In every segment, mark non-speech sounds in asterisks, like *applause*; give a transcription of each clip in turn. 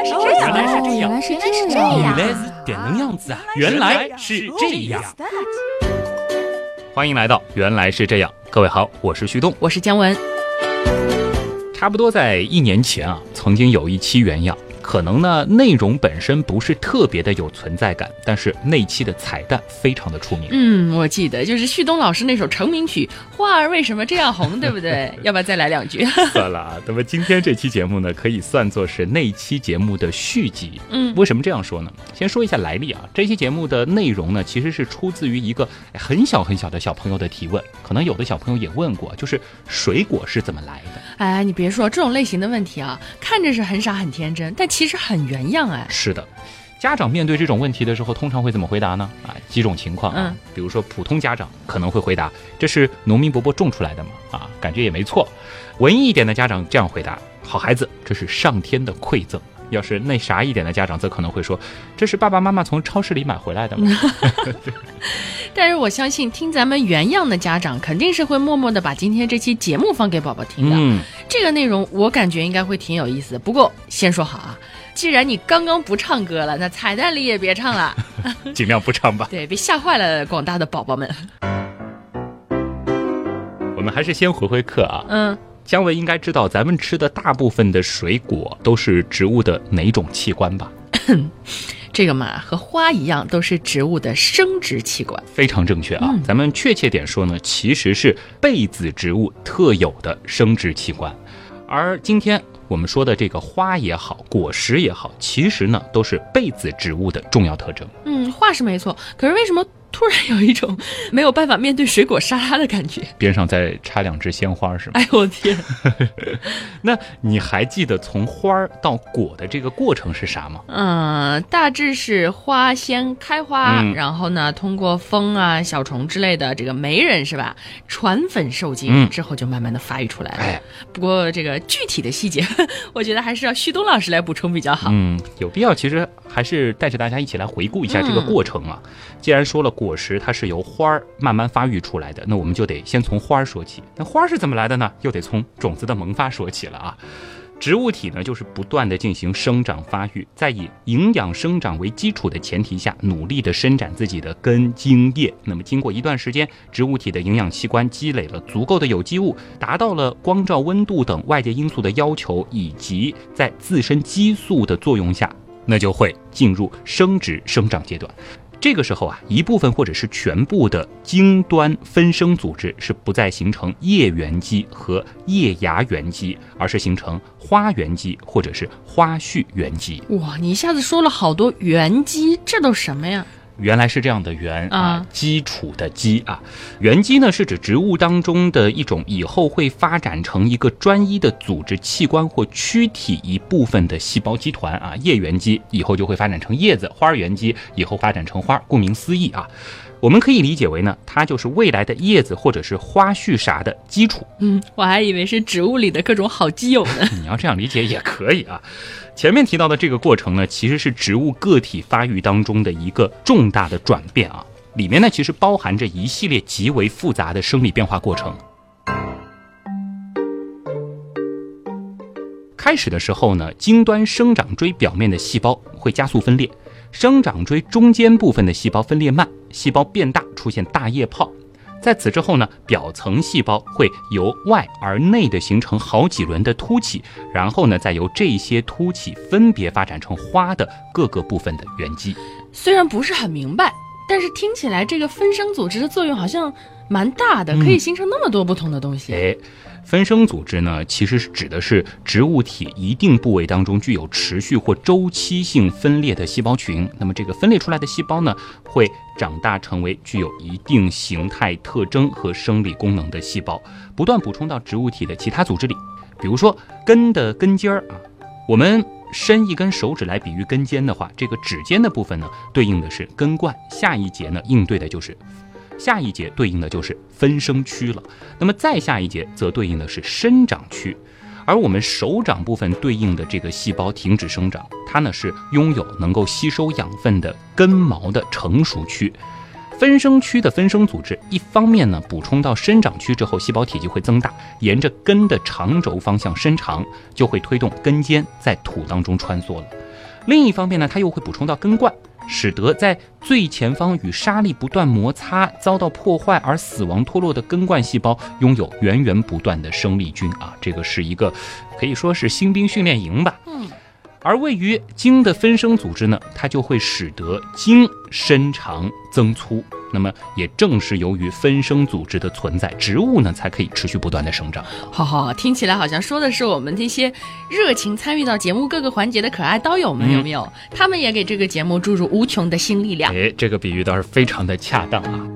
来是这样，原来是这样原来是这这样。原来是点能样子啊！原来是这样。欢迎来到原来是这样，各位好，我是旭东。我是姜文，差不多在一年前啊，曾经有一期原样，可能呢内容本身不是特别的有存在感，但是那期的彩蛋非常的出名。嗯，我记得就是旭东老师那首成名曲《花儿为什么这样红》，对不对？*laughs* 要不要再来两句？算了啊，那么今天这期节目呢，可以算作是那期节目的续集。嗯为什么这样说呢？先说一下来历啊，这期节目的内容呢，其实是出自于一个哎很小很小的小朋友的提问，可能有的小朋友也问过，就是水果是怎么来的？哎，你别说这种类型的问题啊，看着是很傻很天真，但其实很原样哎。是的。家长面对这种问题的时候，通常会怎么回答呢？啊，几种情况啊，嗯比如说普通家长可能会回答：“这是农民伯伯种出来的嘛？”啊，感觉也没错。文艺一点的家长这样回答：“好孩子，这是上天的馈赠。”要是那啥一点的家长，则可能会说：“这是爸爸妈妈从超市里买回来的吗。*laughs* *laughs* 但是我相信听咱们原样的家长肯定是会默默的把今天这期节目放给宝宝听的。嗯，这个内容我感觉应该会挺有意思的。不过先说好啊，既然你刚刚不唱歌了，那彩蛋里也别唱了，*laughs* 尽量不唱吧。对，别吓坏了广大的宝宝们。我们还是先回回课啊。嗯，姜文应该知道，咱们吃的大部分的水果都是植物的哪种器官吧？*laughs* 这个嘛，和花一样，都是植物的生殖器官。非常正确啊！嗯咱们确切点说呢，其实是被子植物特有的生殖器官。而今天我们说的这个花也好，果实也好，其实呢都是被子植物的重要特征。嗯，话是没错，可是为什么突然有一种没有办法面对水果沙拉的感觉？边上再插两枝鲜花是吗？哎呦我天！*laughs* 那你还记得从花儿到果的这个过程是啥吗？嗯，大致是花先开花，嗯然后呢，通过风啊、小虫之类的这个媒人是吧，传粉受精、嗯之后就慢慢的发育出来了。哎，不过这个具体的细节，*laughs* 我觉得还是要旭东老师来补充比较好。嗯，有必要，其实还是带着大家一起来回顾一下这个过程啊。既然说了果实它是由花儿慢慢发育出来的，那我们就得先从花儿说起。那花儿是怎么来的呢？又得从种子的萌发说起了啊。植物体呢，就是不断的进行生长发育，在以营养生长为基础的前提下，努力的伸展自己的根茎叶。那么经过一段时间，植物体的营养器官积累了足够的有机物，达到了光照、温度等外界因素的要求，以及在自身激素的作用下，那就会进入生殖生长阶段。这个时候啊，一部分或者是全部的茎端分生组织是不再形成叶原基和叶芽原基，而是形成花原基或者是花序原基。哇，你一下子说了好多原基，这都什么呀？原来是这样的原啊啊，基础的基啊，原基呢是指植物当中的一种以后会发展成一个专一的组织器官或躯体一部分的细胞基团啊。叶原基以后就会发展成叶子，花儿原基以后发展成花。顾名思义啊，我们可以理解为呢，它就是未来的叶子或者是花絮啥的基础。嗯，我还以为是植物里的各种好基友呢。*laughs* 你要这样理解也可以啊。前面提到的这个过程呢，其实是植物个体发育当中的一个重大的转变啊，里面呢其实包含着一系列极为复杂的生理变化过程。开始的时候呢，茎端生长锥表面的细胞会加速分裂，生长锥中间部分的细胞分裂慢，细胞变大，出现大液泡。在此之后呢，表层细胞会由外而内的形成好几轮的凸起，然后呢，再由这些凸起分别发展成花的各个部分的原基。虽然不是很明白，但是听起来这个分生组织的作用好像蛮大的，嗯可以形成那么多不同的东西。哎，分生组织呢，其实是指的是植物体一定部位当中具有持续或周期性分裂的细胞群。那么这个分裂出来的细胞呢，会长大成为具有一定形态特征和生理功能的细胞，不断补充到植物体的其他组织里。比如说根的根尖儿啊，我们伸一根手指来比喻根尖的话，这个指尖的部分呢，对应的是根冠，下一节呢应对的就是。下一节对应的就是分生区了，那么再下一节则对应的是生长区，而我们手掌部分对应的这个细胞停止生长，它呢是拥有能够吸收养分的根毛的成熟区。分生区的分生组织，一方面呢补充到生长区之后，细胞体积会增大，沿着根的长轴方向伸长，就会推动根尖在土当中穿梭了。另一方面呢，它又会补充到根冠，使得在最前方与沙粒不断摩擦遭到破坏而死亡脱落的根冠细胞拥有源源不断的生力军啊，这个是一个可以说是新兵训练营吧。嗯。而位于茎的分生组织呢，它就会使得茎伸长增粗。那么也正是由于分生组织的存在，植物呢才可以持续不断的生长。*laughs* 哈哈，听起来好像说的是我们这些热情参与到节目各个环节的可爱刀友们，有没有？他们也给这个节目注入无穷的新力量。哎，这个比喻倒是非常的恰当啊。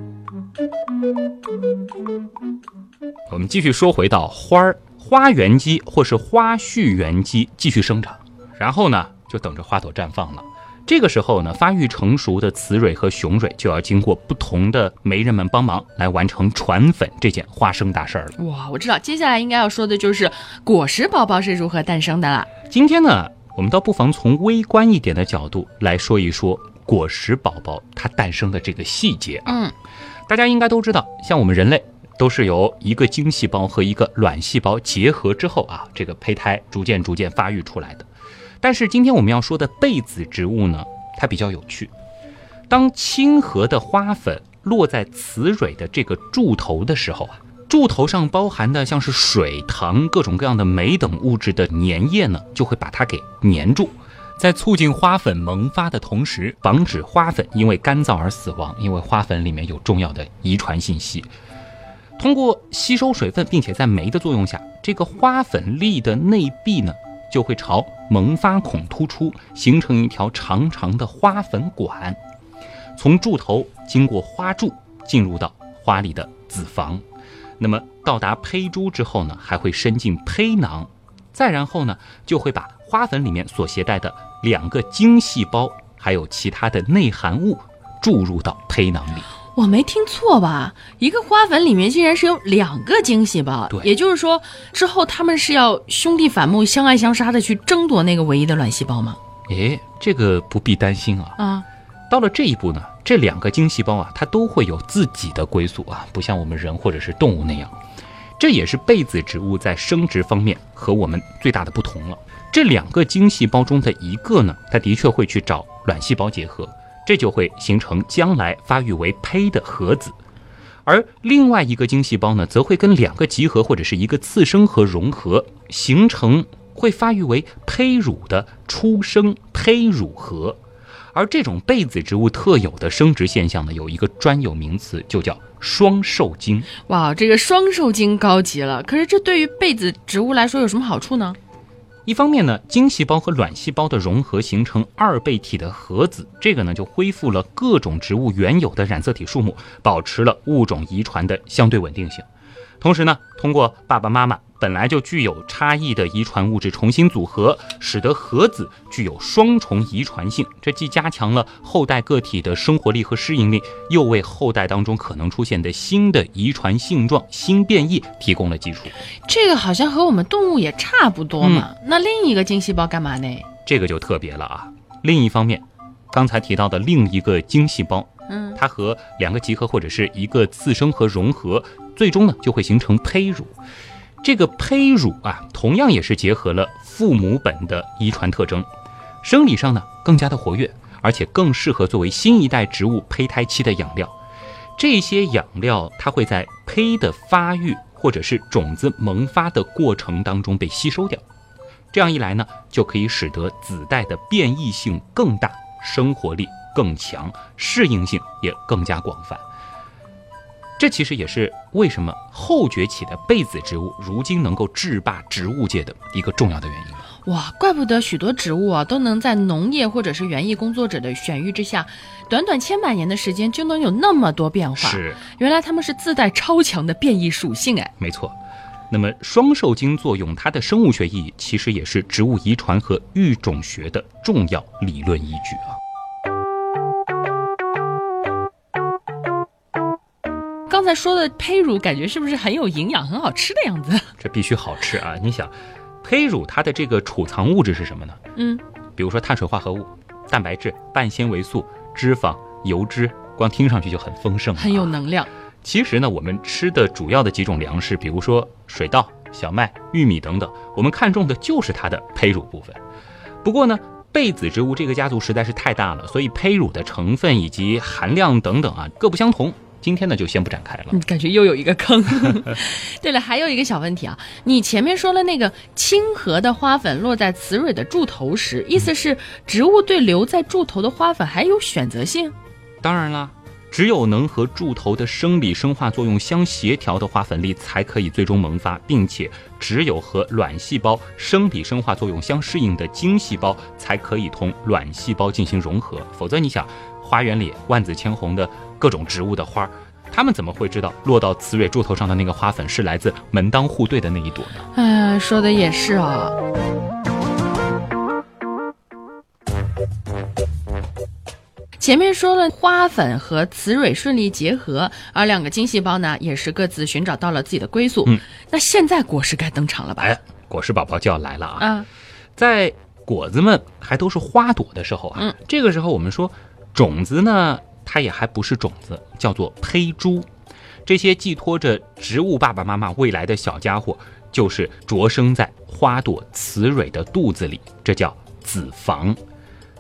我们继续说回到花儿，花原基或是花序原基继续生长。然后呢，就等着花朵绽放了。这个时候呢，发育成熟的雌蕊和雄蕊就要经过不同的媒人们帮忙，来完成传粉这件花生大事儿了。哇，我知道，接下来应该要说的就是果实宝宝是如何诞生的了。今天呢，我们倒不妨从微观一点的角度来说一说果实宝宝它诞生的这个细节。嗯，大家应该都知道，像我们人类都是由一个精细胞和一个卵细胞结合之后啊，这个胚胎逐渐逐渐发育出来的。但是今天我们要说的被子植物呢，它比较有趣。当亲和的花粉落在雌蕊的这个柱头的时候啊，柱头上包含的像是水、糖、各种各样的酶等物质的粘液呢，就会把它给粘住，在促进花粉萌发的同时，防止花粉因为干燥而死亡。因为花粉里面有重要的遗传信息，通过吸收水分，并且在酶的作用下，这个花粉粒的内壁呢。就会朝萌发孔突出，形成一条长长的花粉管，从柱头经过花柱进入到花里的子房，那么到达胚珠之后呢，还会伸进胚囊，再然后呢，就会把花粉里面所携带的两个精细胞，还有其他的内含物注入到胚囊里。我没听错吧？一个花粉里面竟然是有两个精细胞，对，也就是说之后他们是要兄弟反目、相爱相杀的去争夺那个唯一的卵细胞吗？诶，这个不必担心啊。啊，到了这一步呢，这两个精细胞啊，它都会有自己的归宿啊，不像我们人或者是动物那样。这也是被子植物在生殖方面和我们最大的不同了。这两个精细胞中的一个呢，它的确会去找卵细胞结合。这就会形成将来发育为胚的核子，而另外一个精细胞呢，则会跟两个集合或者是一个次生核融合，形成会发育为胚乳的初生胚乳核。而这种被子植物特有的生殖现象呢，有一个专有名词，就叫双受精。哇，这个双受精高级了！可是这对于被子植物来说有什么好处呢？一方面呢，精细胞和卵细胞的融合形成二倍体的核子，这个呢就恢复了各种植物原有的染色体数目，保持了物种遗传的相对稳定性。同时呢，通过爸爸妈妈。本来就具有差异的遗传物质重新组合，使得核子具有双重遗传性。这既加强了后代个体的生活力和适应力，又为后代当中可能出现的新的遗传性状、新变异提供了基础。这个好像和我们动物也差不多嘛。那另一个精细胞干嘛呢？这个就特别了啊。另一方面，刚才提到的另一个精细胞，嗯，它和两个集合或者是一个次生核融合，最终呢就会形成胚乳。这个胚乳啊，同样也是结合了父母本的遗传特征，生理上呢更加的活跃，而且更适合作为新一代植物胚胎期的养料。这些养料它会在胚的发育或者是种子萌发的过程当中被吸收掉，这样一来呢，就可以使得子代的变异性更大，生活力更强，适应性也更加广泛。这其实也是为什么后崛起的被子植物如今能够制霸植物界的一个重要的原因。哇，怪不得许多植物啊都能在农业或者是园艺工作者的选育之下，短短千百年的时间就能有那么多变化。是，原来它们是自带超强的变异属性哎。没错，那么双受精作用它的生物学意义其实也是植物遗传和育种学的重要理论依据啊。刚才说的胚乳，感觉是不是很有营养、很好吃的样子？*laughs* 这必须好吃啊！你想，胚乳它的这个储藏物质是什么呢？嗯，比如说碳水化合物、蛋白质、半纤维素、脂肪、油脂，光听上去就很丰盛，很有能量。其实呢，我们吃的主要的几种粮食，比如说水稻、小麦、玉米等等，我们看中的就是它的胚乳部分。不过呢，被子植物这个家族实在是太大了，所以胚乳的成分以及含量等等啊各不相同。今天呢就先不展开了。嗯，感觉又有一个坑。*laughs* 对了，还有一个小问题啊，你前面说了那个亲和的花粉落在雌蕊的柱头时，意思是植物对留在柱头的花粉还有选择性？当然啦，只有能和柱头的生理生化作用相协调的花粉粒才可以最终萌发，并且只有和卵细胞生理生化作用相适应的精细胞才可以同卵细胞进行融合。否则，你想，花园里万紫千红的各种植物的花儿，它们怎么会知道落到雌蕊柱头上的那个花粉是来自门当户对的那一朵呢？哎，说的也是啊。前面说了，花粉和雌蕊顺利结合，而两个精细胞呢，也是各自寻找到了自己的归宿。嗯，那现在果实该登场了吧？哎，果实宝宝就要来了啊！啊，在果子们还都是花朵的时候啊，嗯这个时候我们说种子呢，它也还不是种子，叫做胚珠。这些寄托着植物爸爸妈妈未来的小家伙，就是着生在花朵雌蕊的肚子里，这叫子房。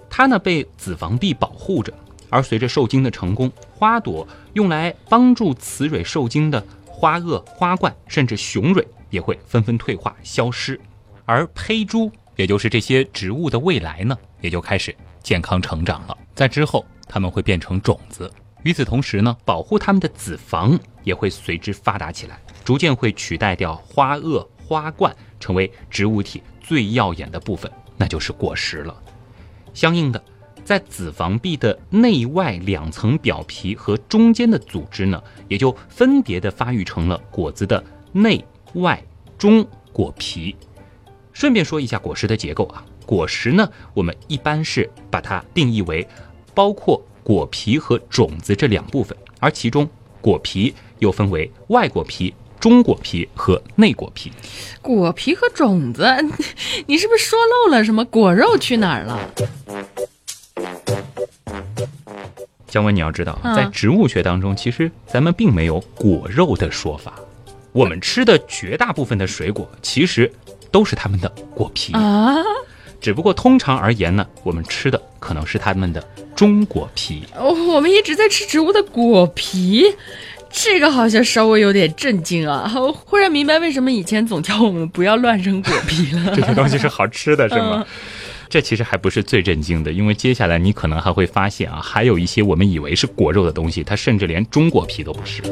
它呢被子房壁保护着，而随着受精的成功，花朵用来帮助雌蕊受精的花萼、花冠甚至雄蕊也会纷纷退化消失，而胚珠，也就是这些植物的未来呢，也就开始健康成长了。在之后，它们会变成种子。与此同时呢，保护它们的子房也会随之发达起来，逐渐会取代掉花萼、花冠，成为植物体最耀眼的部分，那就是果实了。相应的，在子房壁的内外两层表皮和中间的组织呢，也就分别的发育成了果子的内外中果皮。顺便说一下果实的结构啊，果实呢，我们一般是把它定义为包括果皮和种子这两部分，而其中果皮又分为外果皮、中果皮和内果皮。果皮和种子，*laughs* 你是不是说漏了什么？果肉去哪儿了？姜文，你要知道，嗯在植物学当中，其实咱们并没有果肉的说法。我们吃的绝大部分的水果，其实都是它们的果皮，啊，只不过通常而言呢，我们吃的可能是它们的中果皮。哦我们一直在吃植物的果皮，这个好像稍微有点震惊啊！我 *laughs* 忽然明白为什么以前总叫我们不要乱扔果皮了。*laughs* 这些东西是好吃的，是吗？嗯 *laughs* 这其实还不是最震惊的，因为接下来你可能还会发现啊，还有一些我们以为是果肉的东西，它甚至连中果皮都不是。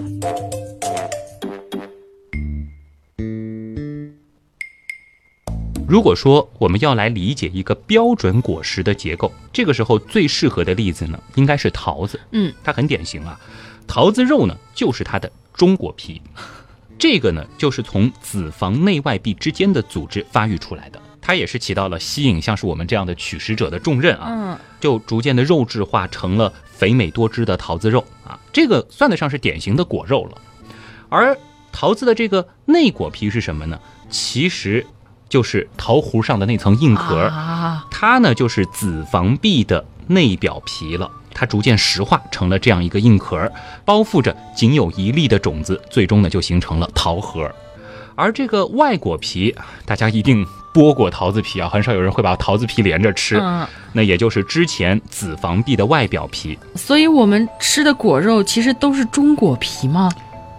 如果说我们要来理解一个标准果实的结构，这个时候最适合的例子呢，应该是桃子。嗯，它很典型啊，桃子肉呢就是它的中果皮，这个呢就是从子房内外壁之间的组织发育出来的，它也是起到了吸引像是我们这样的取食者的重任啊，嗯，就逐渐的肉质化成了肥美多汁的桃子肉啊，这个算得上是典型的果肉了。而桃子的这个内果皮是什么呢？其实就是桃核上的那层硬壳，啊，它呢就是子房壁的内表皮了。它逐渐石化成了这样一个硬壳，包覆着仅有一粒的种子，最终呢就形成了桃核。而这个外果皮，大家一定剥过桃子皮啊，很少有人会把桃子皮连着吃。嗯，那也就是之前子房壁的外表皮。所以我们吃的果肉其实都是中果皮吗？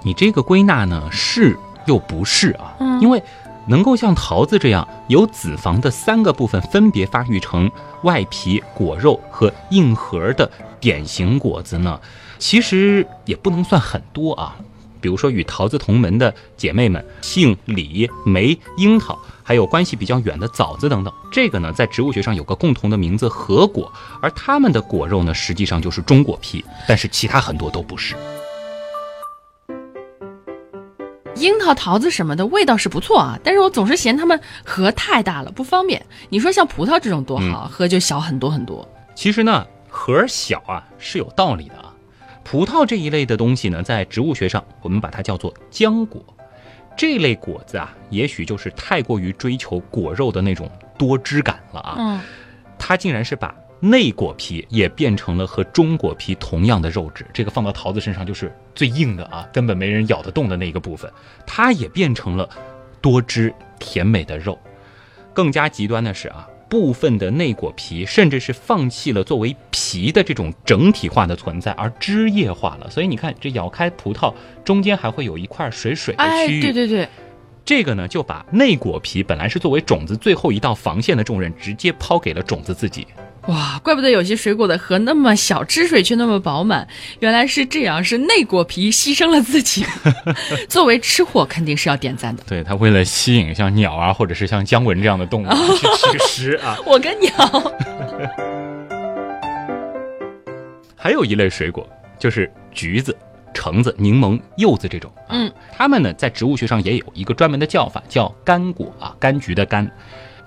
你这个归纳呢是又不是啊？嗯因为能够像桃子这样由子房的三个部分分别发育成外皮、果肉和硬核的典型果子呢，其实也不能算很多啊。比如说与桃子同门的姐妹们，杏、李、梅、樱桃，还有关系比较远的枣子等等。这个呢，在植物学上有个共同的名字——核果，而它们的果肉呢，实际上就是中果皮，但是其他很多都不是。樱桃、桃子什么的味道是不错啊，但是我总是嫌它们核太大了，不方便。你说像葡萄这种多好，核就小很多很多。其实呢，核儿小啊是有道理的啊。葡萄这一类的东西呢，在植物学上我们把它叫做浆果。这类果子啊，也许就是太过于追求果肉的那种多汁感了啊。嗯，它竟然是把内果皮也变成了和中果皮同样的肉质，这个放到桃子身上就是最硬的啊，根本没人咬得动的那个部分，它也变成了多汁甜美的肉。更加极端的是啊，部分的内果皮，甚至是放弃了作为皮的这种整体化的存在，而枝叶化了。所以你看，这咬开葡萄中间还会有一块水水的哎，区域。对对对，这个呢，就把内果皮本来是作为种子最后一道防线的重任，直接抛给了种子自己。哇，怪不得有些水果的核那么小，汁水却那么饱满，原来是这样，是内果皮牺牲了自己。*laughs* 作为吃货，肯定是要点赞的。对它为了吸引像鸟啊，或者是像姜文这样的动物去吃食啊。*laughs* 我跟鸟，*laughs* 还有一类水果就是橘子、橙子、柠檬、柚子这种。啊嗯，它们呢在植物学上也有一个专门的叫法，叫柑果啊，柑橘的柑。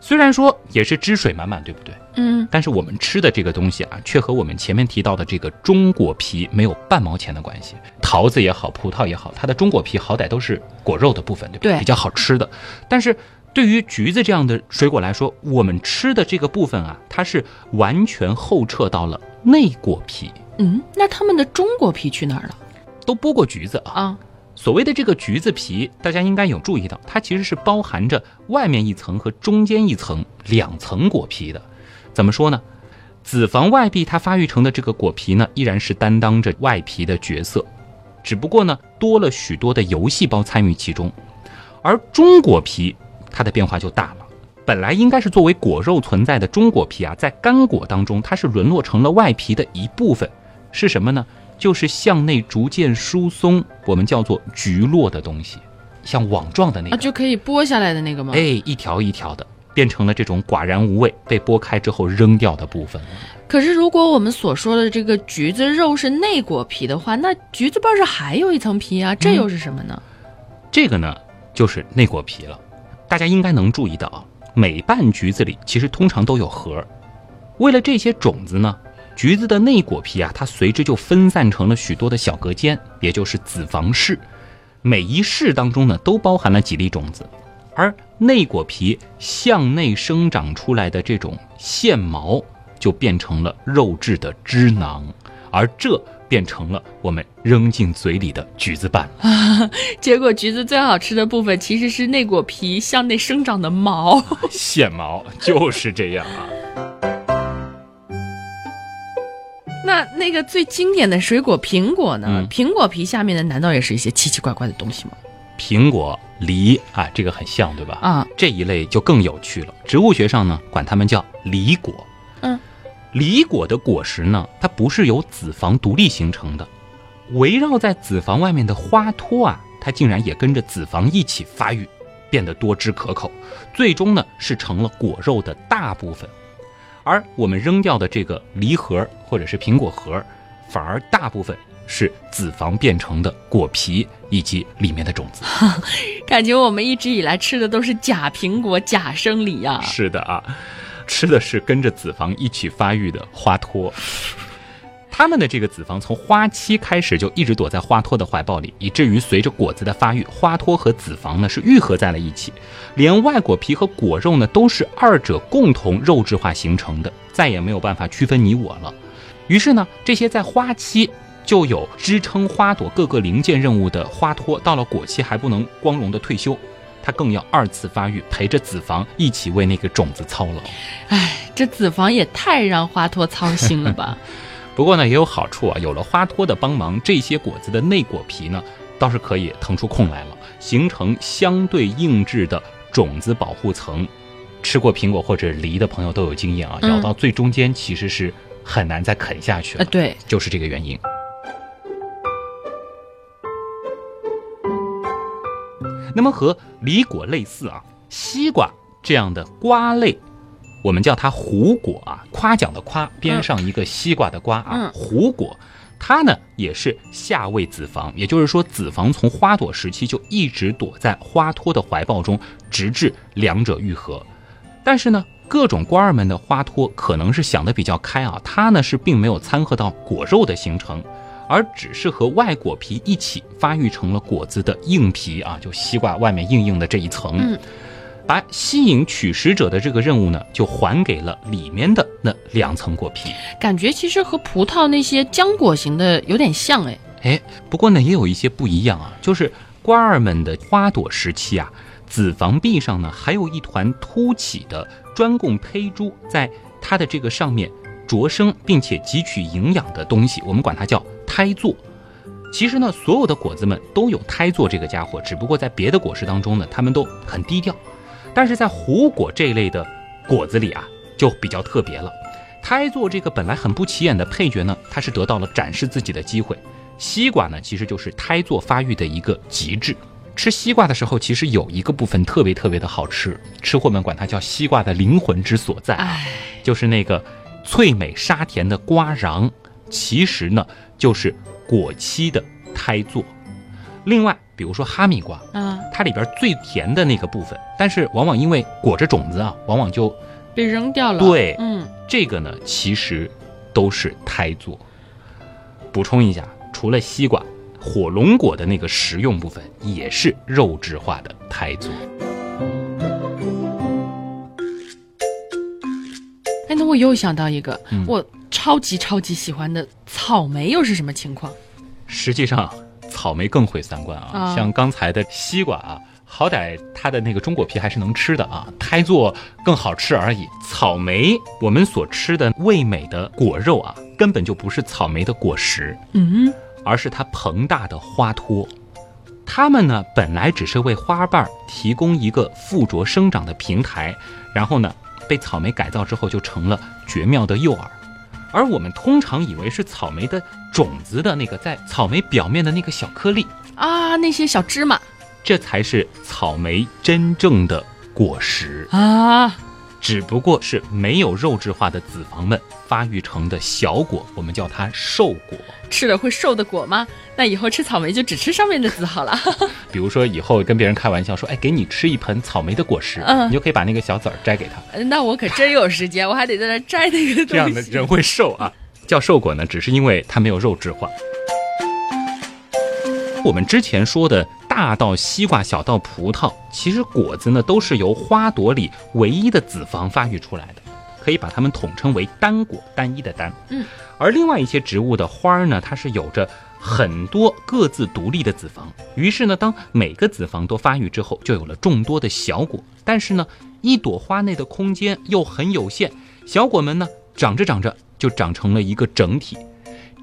虽然说也是汁水满满，对不对？嗯，但是我们吃的这个东西啊，却和我们前面提到的这个中果皮没有半毛钱的关系。桃子也好，葡萄也好，它的中果皮好歹都是果肉的部分，对不？对比较好吃的。但是对于橘子这样的水果来说，我们吃的这个部分啊，它是完全后撤到了内果皮。嗯，那他们的中果皮去哪儿了都剥过橘子啊，啊？所谓的这个橘子皮，大家应该有注意到，它其实是包含着外面一层和中间一层两层果皮的。怎么说呢？子房外壁它发育成的这个果皮呢，依然是担当着外皮的角色，只不过呢，多了许多的油细胞参与其中。而中果皮它的变化就大了，本来应该是作为果肉存在的中果皮啊，在干果当中，它是沦落成了外皮的一部分，是什么呢？就是向内逐渐疏松，我们叫做橘络的东西，像网状的那啊，个，就可以剥下来的那个吗？哎，一条一条的，变成了这种寡然无味、被剥开之后扔掉的部分。可是如果我们所说的这个橘子肉是内果皮的话，那橘子瓣上还有一层皮啊，这又是什么呢？这个呢，就是内果皮了。大家应该能注意到啊，每瓣橘子里其实通常都有核。为了这些种子呢，橘子的内果皮啊，它随之就分散成了许多的小隔间，也就是子房室。每一室当中呢，都包含了几粒种子，而内果皮向内生长出来的这种线毛，就变成了肉质的汁囊，而这变成了我们扔进嘴里的橘子瓣。结果橘子最好吃的部分其实是内果皮向内生长的毛。线毛就是这样啊。那那个最经典的水果苹果呢？嗯苹果皮下面的难道也是一些奇奇怪怪的东西吗？苹果、梨啊，这个很像，对吧？啊，这一类就更有趣了。植物学上呢，管它们叫梨果。嗯，梨果的果实呢，它不是由子房独立形成的，围绕在子房外面的花托啊，它竟然也跟着子房一起发育，变得多汁可口，最终呢是成了果肉的大部分。而我们扔掉的这个梨核或者是苹果核，反而大部分是子房变成的果皮以及里面的种子。*laughs* 感觉我们一直以来吃的都是假苹果、假生梨啊。是的啊，吃的是跟着子房一起发育的花托。它们的这个子房从花期开始就一直躲在花托的怀抱里，以至于随着果子的发育，花托和子房呢是愈合在了一起，连外果皮和果肉呢都是二者共同肉质化形成的，再也没有办法区分你我了。于是呢，这些在花期就有支撑花朵各个零件任务的花托，到了果期还不能光荣的退休，它更要二次发育，陪着子房一起为那个种子操劳。哎，*laughs* 这子房也太让花托操心了吧？不过呢，也有好处啊，有了花托的帮忙，这些果子的内果皮呢，倒是可以腾出空来了，形成相对硬质的种子保护层。吃过苹果或者梨的朋友都有经验啊，嗯咬到最中间其实是很难再啃下去呃，了，对，就是这个原因。那么和梨果类似啊，西瓜这样的瓜类，我们叫它胡果啊，夸奖的夸边上一个西瓜的瓜啊，嗯胡果，它呢也是下位子房，也就是说子房从花朵时期就一直躲在花托的怀抱中，直至两者愈合。但是呢，各种官儿们的花托可能是想得比较开啊，它呢是并没有掺和到果肉的形成，而只是和外果皮一起发育成了果子的硬皮啊，就西瓜外面硬硬的这一层。嗯，把吸引取食者的这个任务呢，就还给了里面的那两层果皮。感觉其实和葡萄那些浆果型的有点像哎。哎，不过呢，也有一些不一样啊，就是瓜儿们的花朵时期啊，子房壁上呢还有一团凸起的专供胚珠在它的这个上面着生，并且汲取营养的东西，我们管它叫胎座。其实呢，所有的果子们都有胎座这个家伙，只不过在别的果实当中呢，它们都很低调。但是在胡果这一类的果子里啊，就比较特别了。胎座这个本来很不起眼的配角呢，它是得到了展示自己的机会。西瓜呢，其实就是胎座发育的一个极致。吃西瓜的时候，其实有一个部分特别特别的好吃，吃货们管它叫西瓜的灵魂之所在，就是那个脆美沙甜的瓜瓤，其实呢就是果期的胎座。另外，比如说哈密瓜，嗯，它里边最甜的那个部分，但是往往因为裹着种子啊，往往就被扔掉了。对，嗯，这个呢其实都是胎座。补充一下，除了西瓜。火龙果的那个食用部分也是肉质化的胎座。哎，那我又想到一个，嗯我超级超级喜欢的草莓又是什么情况？实际上，草莓更毁三观啊！啊像刚才的西瓜啊，好歹它的那个中果皮还是能吃的啊，胎座更好吃而已。草莓，我们所吃的味美的果肉啊，根本就不是草莓的果实，嗯，而是它膨大的花托。它们呢，本来只是为花瓣儿提供一个附着生长的平台，然后呢，被草莓改造之后就成了绝妙的诱饵。而我们通常以为是草莓的种子的那个在草莓表面的那个小颗粒，啊，那些小芝麻。这才是草莓真正的果实，啊，只不过是没有肉质化的子房们发育成的小果，我们叫它瘦果。吃了会瘦的果吗？那以后吃草莓就只吃上面的籽好了。*laughs* 比如说以后跟别人开玩笑说，哎，给你吃一盆草莓的果实，嗯你就可以把那个小籽儿摘给他，那我可真有时间，我还得在那摘那个东西。*laughs* 这样的人会瘦啊。叫瘦果呢，只是因为它没有肉质化。我们之前说的大到西瓜，小到葡萄，其实果子呢都是由花朵里唯一的子房发育出来的，可以把它们统称为单果，单一的单。嗯，而另外一些植物的花儿呢，它是有着很多各自独立的子房，于是呢，当每个子房都发育之后，就有了众多的小果。但是呢，一朵花内的空间又很有限，小果们呢长着长着就长成了一个整体。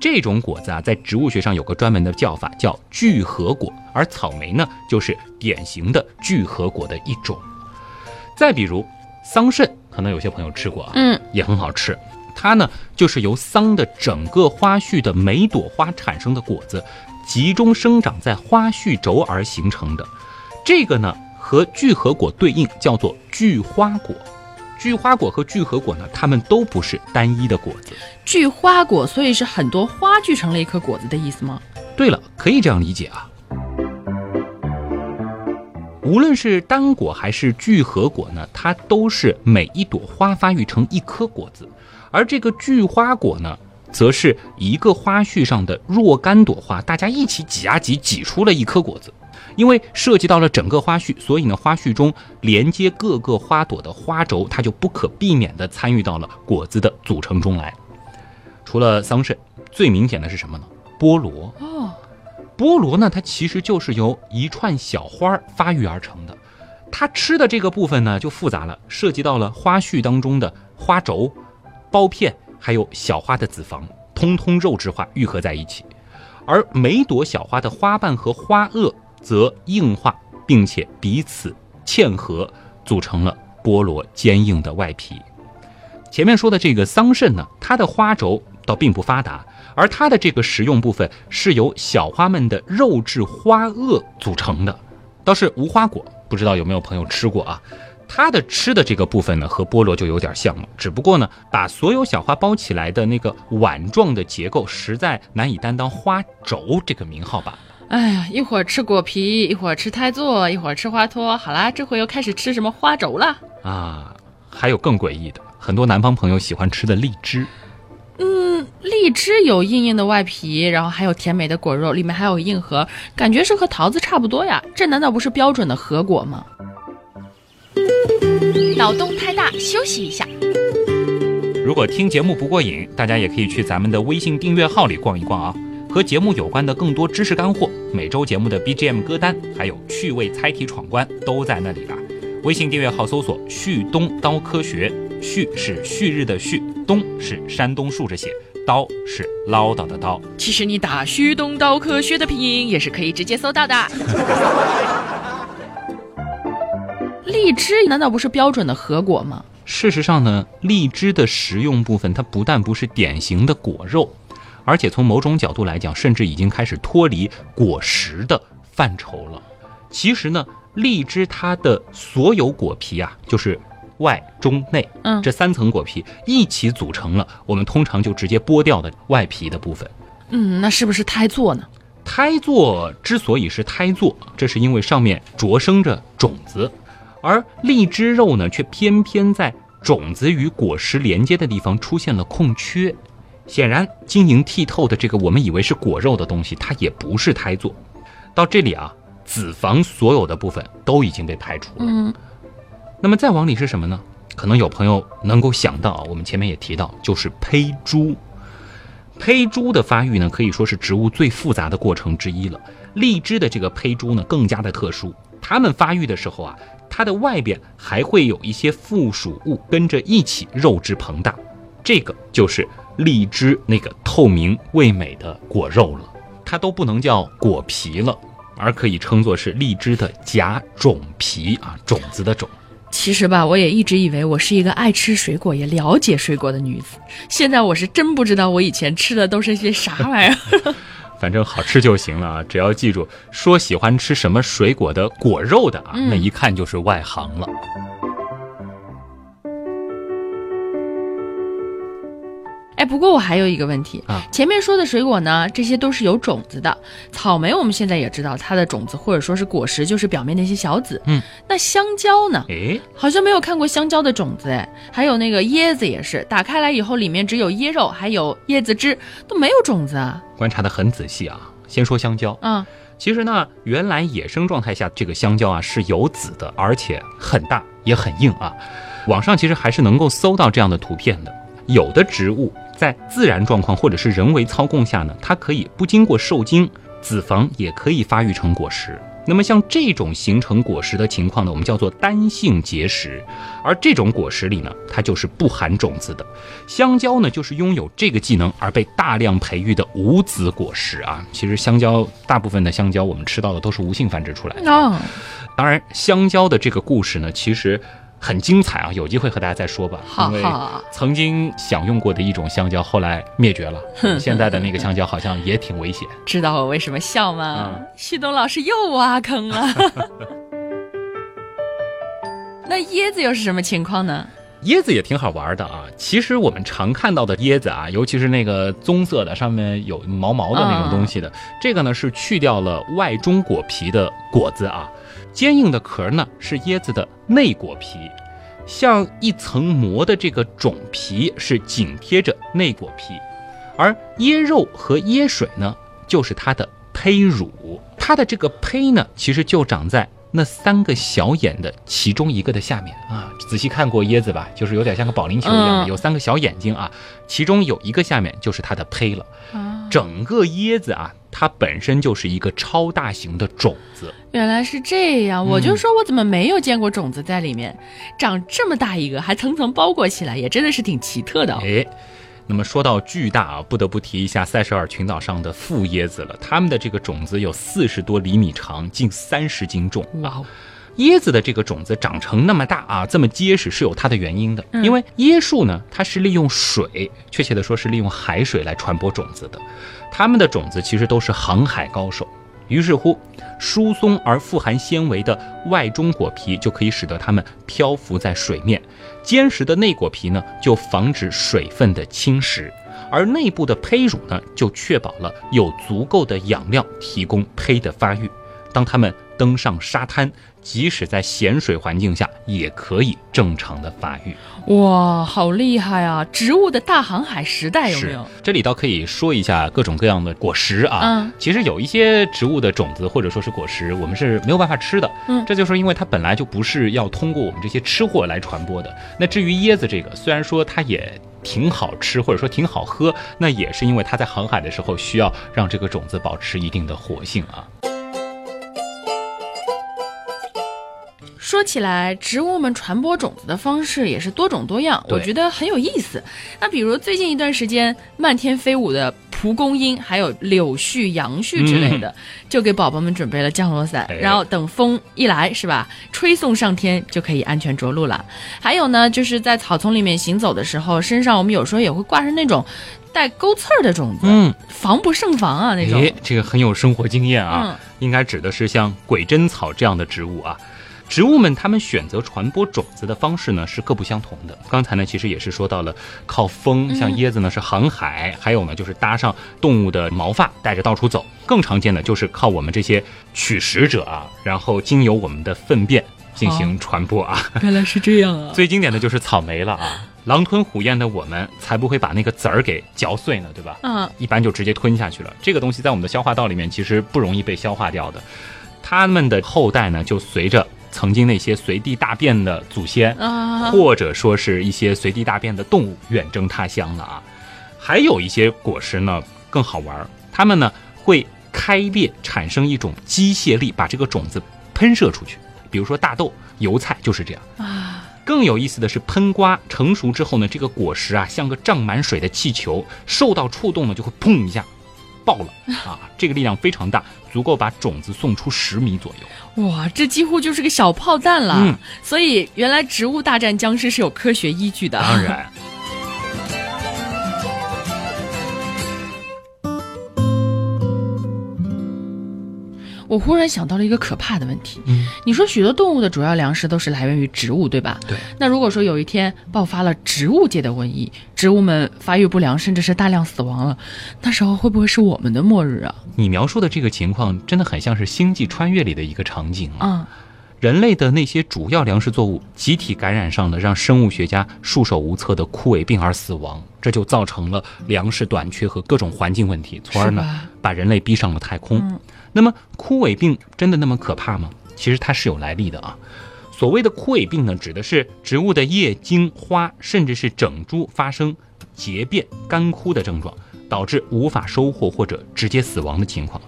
这种果子啊，在植物学上有个专门的叫法，叫聚合果，而草莓呢，就是典型的聚合果的一种。再比如桑葚，可能有些朋友吃过啊，嗯，也很好吃。它呢，就是由桑的整个花序的每朵花产生的果子，集中生长在花序轴而形成的。这个呢，和聚合果对应，叫做聚花果。聚花果和聚合果呢，它们都不是单一的果子。聚花果，所以是很多花聚成了一颗果子的意思吗？对了，可以这样理解啊。无论是单果还是聚合果呢，它都是每一朵花发育成一颗果子，而这个聚花果呢，则是一个花序上的若干朵花，大家一起挤啊挤，挤出了一颗果子。因为涉及到了整个花序，所以呢，花序中连接各个花朵的花轴，它就不可避免地参与到了果子的组成中来。除了桑葚，最明显的是什么呢？菠萝。哦，菠萝呢，它其实就是由一串小花儿发育而成的。它吃的这个部分呢，就复杂了，涉及到了花序当中的花轴、苞片，还有小花的子房，通通肉质化愈合在一起。而每朵小花的花瓣和花萼则硬化，并且彼此嵌合，组成了菠萝坚硬的外皮。前面说的这个桑葚呢，它的花轴倒并不发达，而它的这个食用部分是由小花们的肉质花萼组成的。倒是无花果，不知道有没有朋友吃过啊？它的吃的这个部分呢，和菠萝就有点像了，只不过呢，把所有小花包起来的那个碗状的结构，实在难以担当花轴这个名号吧。哎呀，一会儿吃果皮，一会儿吃胎座，一会儿吃花托，好啦，这回又开始吃什么花轴了。啊，还有更诡异的，很多南方朋友喜欢吃的荔枝。嗯，荔枝有硬硬的外皮，然后还有甜美的果肉，里面还有硬核，感觉是和桃子差不多呀。这难道不是标准的核果吗？脑洞太大，休息一下。如果听节目不过瘾，大家也可以去咱们的微信订阅号里逛一逛啊，和节目有关的更多知识干货，每周节目的 BGM 歌单，还有趣味猜题闯关都在那里啦。微信订阅号搜索“旭东刀科学”，旭是旭日的旭，东是山东竖着写，刀是唠叨的刀。其实你打“旭东刀科学”的拼音也是可以直接搜到的。荔枝难道不是标准的核果吗？事实上呢，荔枝的食用部分它不但不是典型的果肉，而且从某种角度来讲，甚至已经开始脱离果实的范畴了。其实呢，荔枝它的所有果皮啊，就是外中内，嗯这三层果皮一起组成了我们通常就直接剥掉的外皮的部分。嗯，那是不是胎座呢？胎座之所以是胎座，这是因为上面着生着种子，而荔枝肉呢，却偏偏在种子与果实连接的地方出现了空缺。显然，晶莹剔透的这个我们以为是果肉的东西，它也不是胎座。到这里啊，子房所有的部分都已经被排除了。嗯，那么再往里是什么呢？可能有朋友能够想到啊，我们前面也提到，就是胚珠。胚珠的发育呢，可以说是植物最复杂的过程之一了。荔枝的这个胚珠呢，更加的特殊。它们发育的时候啊，它的外边还会有一些附属物跟着一起肉质膨大，这个就是荔枝那个透明味美的果肉了。它都不能叫果皮了，而可以称作是荔枝的假种皮啊，种子的种。其实吧，我也一直以为我是一个爱吃水果也了解水果的女子，现在我是真不知道我以前吃的都是些啥玩意儿。*laughs* *laughs* 反正好吃就行了啊！只要记住，说喜欢吃什么水果的果肉的啊，嗯那一看就是外行了。哎，不过我还有一个问题啊前面说的水果呢，这些都是有种子的。草莓我们现在也知道，它的种子或者说是果实就是表面那些小籽。嗯，那香蕉呢？哎，好像没有看过香蕉的种子哎。还有那个椰子也是，打开来以后里面只有椰肉，还有椰子汁，都没有种子啊。观察的很仔细啊。先说香蕉，嗯，其实呢，原来野生状态下这个香蕉啊是有籽的，而且很大也很硬啊。网上其实还是能够搜到这样的图片的。有的植物在自然状况或者是人为操控下呢，它可以不经过受精，子房也可以发育成果实。那么像这种形成果实的情况呢，我们叫做单性结实，而这种果实里呢，它就是不含种子的。香蕉呢，就是拥有这个技能而被大量培育的无籽果实啊。其实香蕉大部分的香蕉我们吃到的都是无性繁殖出来的。哦，当然，香蕉的这个故事呢，其实很精彩啊，有机会和大家再说吧。好因为好，曾经享用过的一种香蕉，后来灭绝了。*laughs* 现在的那个香蕉好像也挺危险。知道我为什么笑吗？嗯旭东老师又挖坑了。*laughs* 那椰子又是什么情况呢？椰子也挺好玩的啊。其实我们常看到的椰子啊，尤其是那个棕色的，上面有毛毛的那种东西的，这个呢是去掉了外中果皮的果子啊。坚硬的壳呢是椰子的内果皮，像一层膜的这个种皮是紧贴着内果皮，而椰肉和椰水呢就是它的胚乳。它的这个胚呢，其实就长在那三个小眼的其中一个的下面啊。仔细看过椰子吧，就是有点像个保龄球一样的，嗯有三个小眼睛啊，其中有一个下面就是它的胚了。啊，整个椰子啊，它本身就是一个超大型的种子。原来是这样，我就说我怎么没有见过种子在里面，长这么大一个，还层层包裹起来，也真的是挺奇特的、哦。哎，那么说到巨大啊，不得不提一下塞舌尔群岛上的副椰子了。它们的这个种子有四十多厘米长，近三十斤重。哇哦，椰子的这个种子长成那么大啊，这么结实是有它的原因的。嗯因为椰树呢，它是利用水，确切的说是利用海水来传播种子的。它们的种子其实都是航海高手。于是乎，疏松而富含纤维的外中果皮就可以使得它们漂浮在水面，坚实的内果皮呢就防止水分的侵蚀，而内部的胚乳呢就确保了有足够的养料提供胚的发育。当它们登上沙滩，即使在咸水环境下，也可以正常的发育。哇，好厉害啊！植物的大航海时代有没有？这里倒可以说一下各种各样的果实啊。嗯其实有一些植物的种子或者说是果实，我们是没有办法吃的。嗯这就是因为它本来就不是要通过我们这些吃货来传播的。那至于椰子这个，虽然说它也挺好吃或者说挺好喝，那也是因为它在航海的时候需要让这个种子保持一定的活性啊。说起来，植物们传播种子的方式也是多种多样，我觉得很有意思。那比如最近一段时间，漫天飞舞的蒲公英，还有柳絮、杨絮之类的，*laughs* 就给宝宝们准备了降落伞，哎然后等风一来，是吧，吹送上天就可以安全着陆了。还有呢，就是在草丛里面行走的时候，身上我们有时候也会挂上那种带钩刺儿的种子，嗯，防不胜防啊那种。诶，这个很有生活经验啊，嗯应该指的是像鬼针草这样的植物啊。植物们它们选择传播种子的方式呢是各不相同的。刚才呢其实也是说到了靠风，像椰子呢是航海，还有呢就是搭上动物的毛发带着到处走。更常见的就是靠我们这些取食者啊，然后经由我们的粪便进行传播啊。原来是这样啊！*laughs* 最经典的就是草莓了啊，狼吞虎咽的我们才不会把那个籽儿给嚼碎呢，对吧？嗯，一般就直接吞下去了。这个东西在我们的消化道里面其实不容易被消化掉的，它们的后代呢就随着曾经那些随地大便的祖先，啊，或者说是一些随地大便的动物远征他乡了啊。还有一些果实呢更好玩儿，它们呢会开裂，产生一种机械力，把这个种子喷射出去。比如说大豆、油菜就是这样。啊，更有意思的是，喷瓜成熟之后呢，这个果实啊像个胀满水的气球，受到触动呢就会砰一下爆了啊！这个力量非常大，足够把种子送出十米左右。哇，这几乎就是个小炮弹了。嗯所以原来植物大战僵尸是有科学依据的。当然，我忽然想到了一个可怕的问题。嗯，你说许多动物的主要粮食都是来源于植物，对吧？对。那如果说有一天爆发了植物界的瘟疫，植物们发育不良，甚至是大量死亡了，那时候会不会是我们的末日啊？你描述的这个情况真的很像是《星际穿越》里的一个场景啊！啊、人类的那些主要粮食作物集体感染上了让生物学家束手无策的枯萎病而死亡，这就造成了粮食短缺和各种环境问题，从而呢把人类逼上了太空。嗯那么枯萎病真的那么可怕吗？其实它是有来历的啊。所谓的枯萎病呢，指的是植物的叶、茎、花，甚至是整株发生结变、干枯的症状，导致无法收获或者直接死亡的情况。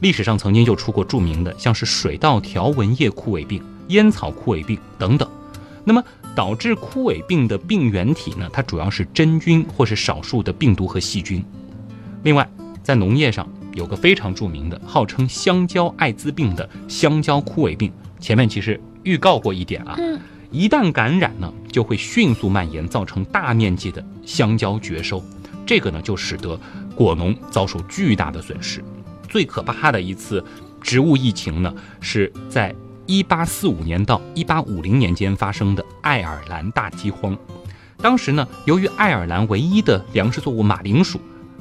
历史上曾经就出过著名的，像是水稻条纹叶枯萎病、烟草枯萎病等等。那么导致枯萎病的病原体呢，它主要是真菌或是少数的病毒和细菌。另外，在农业上有个非常著名的，号称香蕉艾滋病的香蕉枯萎病。前面其实预告过一点啊，嗯，一旦感染呢，就会迅速蔓延，造成大面积的香蕉绝收。这个呢，就使得果农遭受巨大的损失。最可怕的一次植物疫情呢，是在1845年到1850年间发生的爱尔兰大饥荒。当时呢，由于爱尔兰唯一的粮食作物马铃薯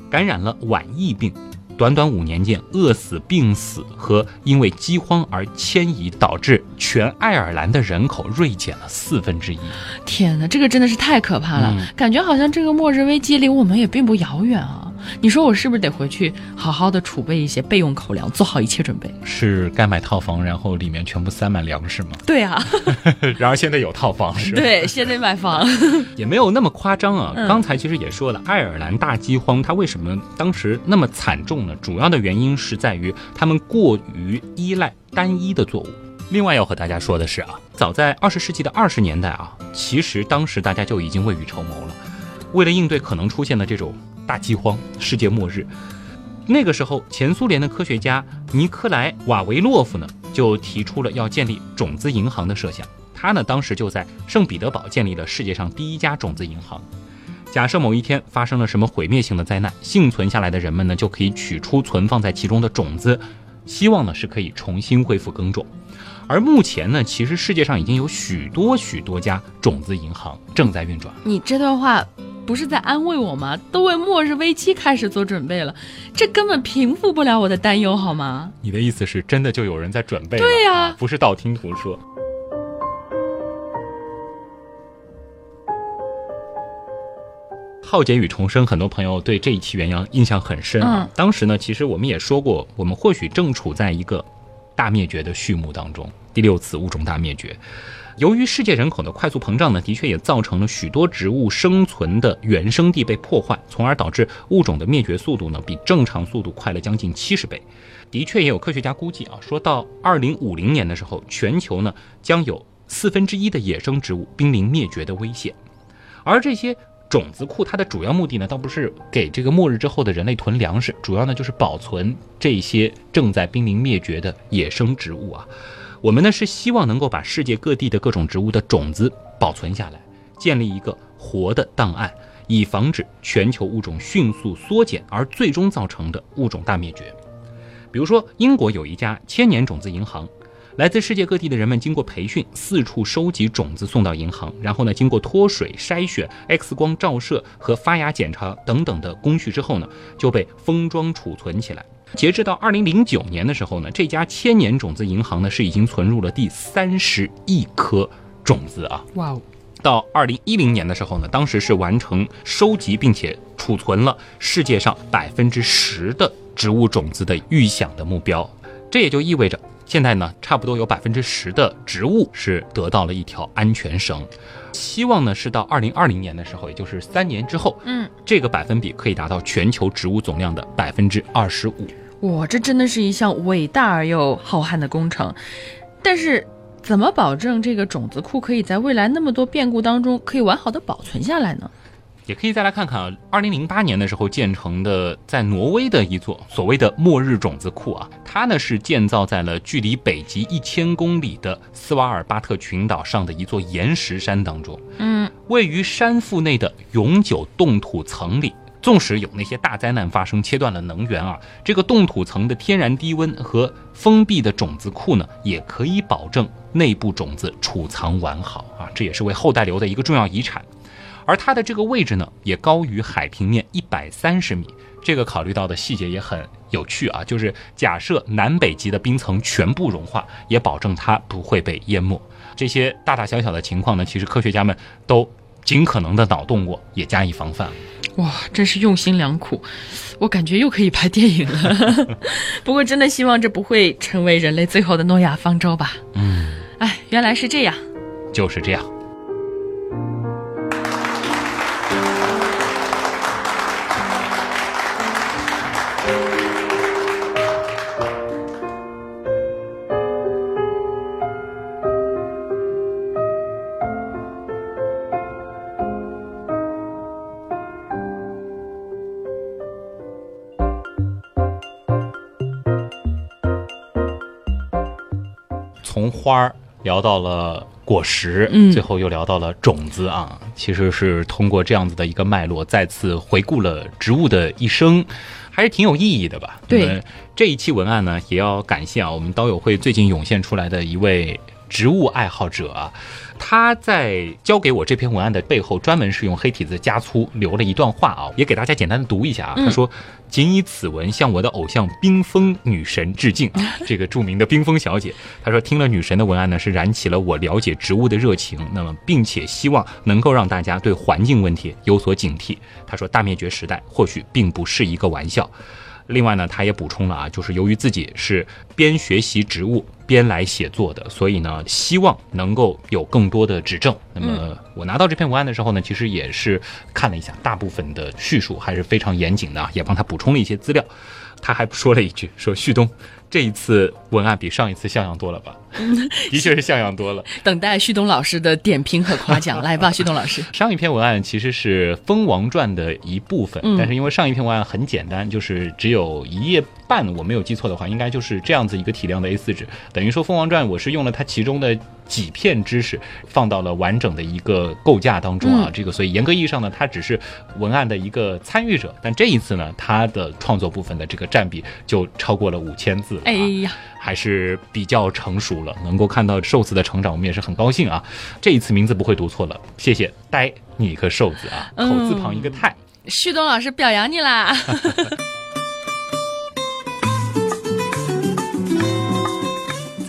感染了晚疫病，短短五年间，饿死、病死和因为饥荒而迁移，导致全爱尔兰的人口锐减了四分之一。天哪，这个真的是太可怕了，嗯感觉好像这个末日危机离我们也并不遥远啊。你说我是不是得回去好好的储备一些备用口粮，做好一切准备？是该买套房，然后里面全部塞满粮食吗？对啊，*laughs* 然而现在有套房是吧？对，现在买房。*laughs* 也没有那么夸张啊。嗯刚才其实也说了，爱尔兰大饥荒它为什么当时那么惨重呢？主要的原因是在于他们过于依赖单一的作物。另外要和大家说的是啊，早在二十世纪的二十年代啊，其实当时大家就已经未雨绸缪了，为了应对可能出现的这种大饥荒、世界末日。那个时候，前苏联的科学家尼科莱瓦维洛夫呢，就提出了要建立种子银行的设想。他呢，当时就在圣彼得堡建立了世界上第一家种子银行。假设某一天发生了什么毁灭性的灾难，幸存下来的人们呢，就可以取出存放在其中的种子，希望呢是可以重新恢复耕种。而目前呢，其实世界上已经有许多许多家种子银行正在运转。你这段话不是在安慰我吗？都为末日危机开始做准备了，这根本平复不了我的担忧，好吗？你的意思是真的就有人在准备了？对呀啊不是道听途说。浩劫与重生，很多朋友对这一期元阳印象很深啊。嗯当时呢，其实我们也说过，我们或许正处在一个大灭绝的序幕当中，第六次物种大灭绝。由于世界人口的快速膨胀呢，的确也造成了许多植物生存的原生地被破坏，从而导致物种的灭绝速度呢比正常速度快了将近七十倍。的确，也有科学家估计啊，说到二零五零年的时候，全球呢将有四分之一的野生植物濒临灭绝的危险。而这些种子库，它的主要目的呢，倒不是给这个末日之后的人类囤粮食，主要呢就是保存这些正在濒临灭绝的野生植物啊。我们呢是希望能够把世界各地的各种植物的种子保存下来，建立一个活的档案，以防止全球物种迅速缩减而最终造成的物种大灭绝。比如说，英国有一家千年种子银行，来自世界各地的人们经过培训，四处收集种子送到银行，然后呢，经过脱水、筛选、X 光照射和发芽检查等等的工序之后呢，就被封装储存起来。截至到二零零九年的时候呢，这家千年种子银行呢是已经存入了第三十亿颗种子啊！哇哦！到二零一零年的时候呢，当时是完成收集并且储存了世界上百分之十的。植物种子的预想的目标，这也就意味着现在呢，差不多有百分之十的植物是得到了一条安全绳。希望呢是到二零二零年的时候，也就是三年之后，嗯，这个百分比可以达到全球植物总量的百分之二十五。哇，这真的是一项伟大而又浩瀚的工程。但是，怎么保证这个种子库可以在未来那么多变故当中可以完好的保存下来呢？也可以再来看看啊，二零零八年的时候建成的，在挪威的一座所谓的末日种子库啊，它呢是建造在了距离北极一千公里的斯瓦尔巴特群岛上的一座岩石山当中。嗯，位于山腹内的永久冻土层里，纵使有那些大灾难发生，切断了能源啊，这个冻土层的天然低温和封闭的种子库呢，也可以保证内部种子储藏完好啊，这也是为后代留的一个重要遗产。而它的这个位置呢，也高于海平面一百三十米。这个考虑到的细节也很有趣啊，就是假设南北极的冰层全部融化，也保证它不会被淹没。这些大大小小的情况呢，其实科学家们都尽可能的脑洞过，也加以防范。哇，真是用心良苦，我感觉又可以拍电影了。*laughs* 不过真的希望这不会成为人类最后的诺亚方舟吧。嗯，哎，原来是这样，就是这样。花儿聊到了果实，嗯最后又聊到了种子啊，其实是通过这样子的一个脉络，再次回顾了植物的一生，还是挺有意义的吧？对这一期文案呢，也要感谢啊，我们刀友会最近涌现出来的一位植物爱好者啊。他在交给我这篇文案的背后，专门是用黑体字加粗留了一段话啊，也给大家简单的读一下啊。他说：“仅以此文向我的偶像冰封女神致敬啊，*laughs* 这个著名的冰封小姐。”他说：“听了女神的文案呢，是燃起了我了解植物的热情，那么并且希望能够让大家对环境问题有所警惕。”他说：“大灭绝时代或许并不是一个玩笑。”另外呢，他也补充了啊，就是由于自己是边学习植物边来写作的，所以呢，希望能够有更多的指正。那么我拿到这篇文案的时候呢，其实也是看了一下，大部分的叙述还是非常严谨的啊，也帮他补充了一些资料。他还说了一句，说旭东这一次文案比上一次像样多了吧？*laughs* 的确是像样多了。等待旭东老师的点评和夸奖，*laughs* 来吧，旭东老师。上一篇文案其实是《蜂王传》的一部分，嗯但是因为上一篇文案很简单，就是只有一页半，我没有记错的话，应该就是这样子一个体量的 A4 纸，等于说《蜂王传》我是用了它其中的几片知识放到了完整的一个构架当中啊，嗯这个所以严格意义上呢，它只是文案的一个参与者，但这一次呢，它的创作部分的这个占比就超过了五千字哎呀，还是比较成熟了，能够看到瘦子的成长，我们也是很高兴啊。这一次名字不会读错了，谢谢呆你个瘦子啊，口嗯字旁一个太。旭东老师表扬你啦！*laughs*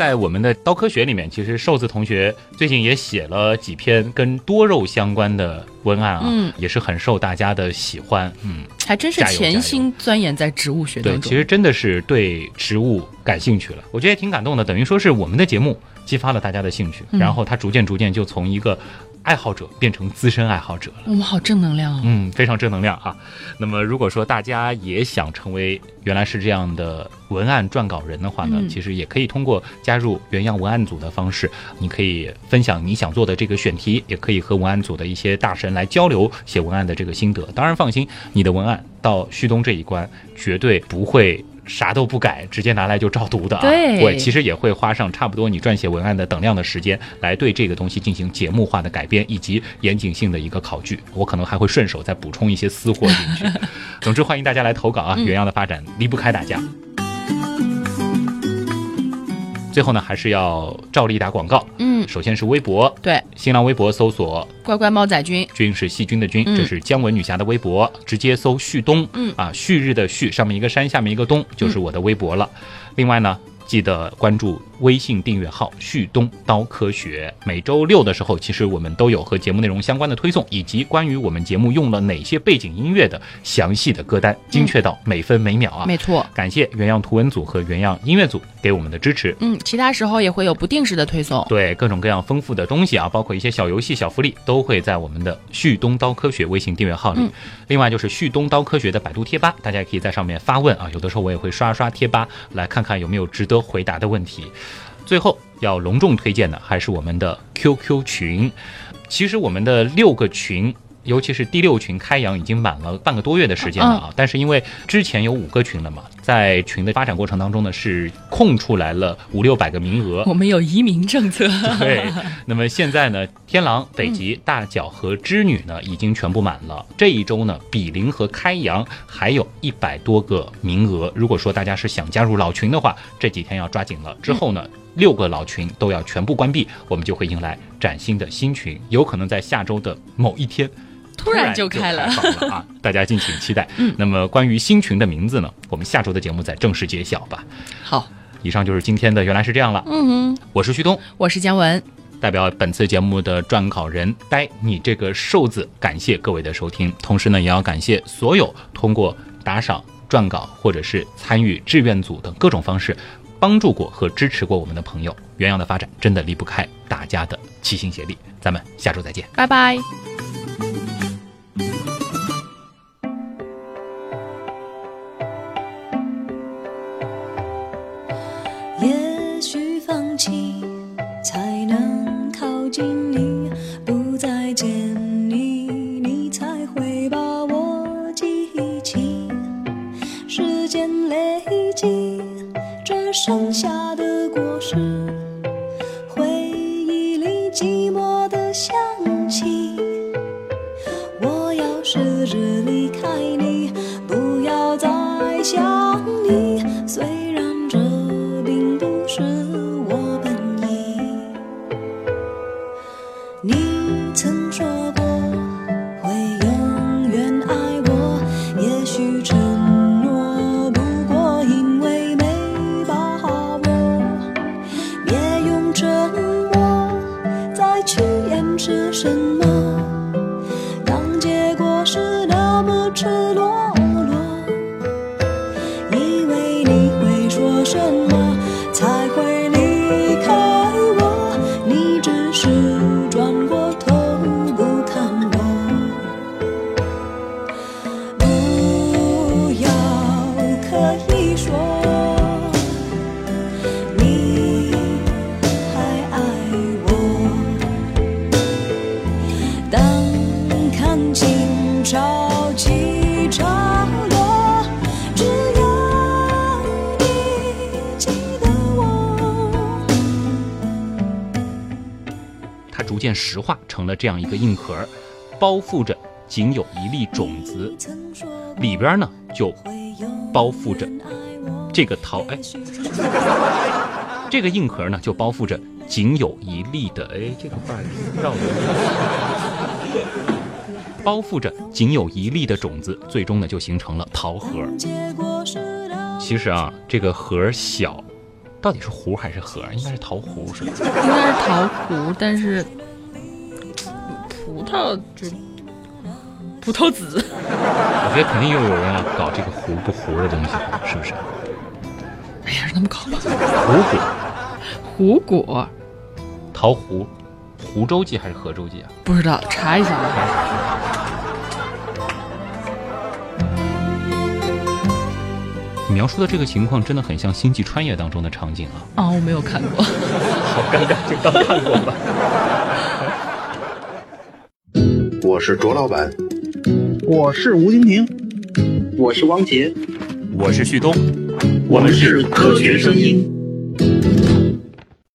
在我们的刀科学里面，其实瘦子同学最近也写了几篇跟多肉相关的文案啊，嗯也是很受大家的喜欢。嗯，还真是潜心钻研在植物学对，当中。其实真的是对植物感兴趣了，我觉得也挺感动的。等于说是我们的节目激发了大家的兴趣，嗯然后他逐渐逐渐就从一个爱好者变成资深爱好者了。我们好正能量哦。嗯，非常正能量啊。那么，如果说大家也想成为原来是这样的文案撰稿人的话呢，嗯其实也可以通过加入原样文案组的方式，你可以分享你想做的这个选题，也可以和文案组的一些大神来交流写文案的这个心得。当然，放心，你的文案到旭东这一关绝对不会。啥都不改，直接拿来就照读的啊！对我其实也会花上差不多你撰写文案的等量的时间，来对这个东西进行节目化的改编以及严谨性的一个考据。我可能还会顺手再补充一些私货进去。*laughs* 总之，欢迎大家来投稿啊！嗯原样的发展离不开大家。最后呢，还是要照例打广告。嗯，首先是微博，对，新浪微博搜索乖乖猫仔君，“君”是细菌的“君”，嗯。这是姜文女侠的微博，直接搜“旭东”，嗯。啊，旭日的“旭”上面一个山，下面一个东，就是我的微博了。另外呢，记得关注微信订阅号“旭东刀科学”。每周六的时候，其实我们都有和节目内容相关的推送，以及关于我们节目用了哪些背景音乐的详细的歌单，精确到每分每秒啊。没错。感谢原样图文组和原样音乐组给我们的支持。嗯，其他时候也会有不定时的推送。对各种各样丰富的东西啊，包括一些小游戏、小福利，都会在我们的旭东刀科学微信订阅号里。嗯另外就是旭东刀科学的百度贴吧，大家也可以在上面发问啊。有的时候我也会刷刷贴吧，来看看有没有值得回答的问题。最后要隆重推荐的还是我们的 QQ 群。其实我们的六个群。尤其是第六群开阳已经满了半个多月的时间了啊，但是因为之前有五个群了嘛，在群的发展过程当中呢，是空出来了五六百个名额，我们有移民政策。*laughs* 对，*laughs* 那么现在呢，天狼、北极、大角和织女呢已经全部满了。这一周呢，比邻和开阳还有一百多个名额。如果说大家是想加入老群的话，这几天要抓紧了。之后呢，六个老群都要全部关闭，我们就会迎来崭新的新群，有可能在下周的某一天。突然就开了啊！*laughs* 大家敬请期待。嗯那么关于新群的名字呢，我们下周的节目再正式揭晓吧。好，以上就是今天的原来是这样了。嗯哼，我是旭东，我是姜文，代表本次节目的撰稿人呆，你这个瘦子，感谢各位的收听。同时呢，也要感谢所有通过打赏、撰稿或者是参与志愿组等各种方式帮助过和支持过我们的朋友。原样的发展真的离不开大家的齐心协力。咱们下周再见。拜拜。也许放弃才能靠近上下潮起潮落，只要你记得我。它逐渐石化成了这样一个硬壳，包覆着仅有一粒种子，里边呢就包覆着这个桃，哎，这个硬壳呢就包覆着仅有一粒的，哎，这个 bug 绕的，包覆着仅有一粒的种子，最终呢就形成了桃核。其实啊，这个核小，到底是核还是核？应该是桃核是吧？应该是桃核，但是葡萄就葡萄籽。我觉得肯定又有人要搞这个核不核的东西，是不是？哎呀，让他们搞吧。核果、胡果桃核、湖州记还是河州记啊？不知道，查一下吧。你描述的这个情况真的很像《星际穿越》当中的场景啊！哦，我没有看过。*laughs* 好尴尬，就当看过吧。*laughs* 我是卓老板，我是吴京平，我是汪杰，我是旭东，我们是科学声音。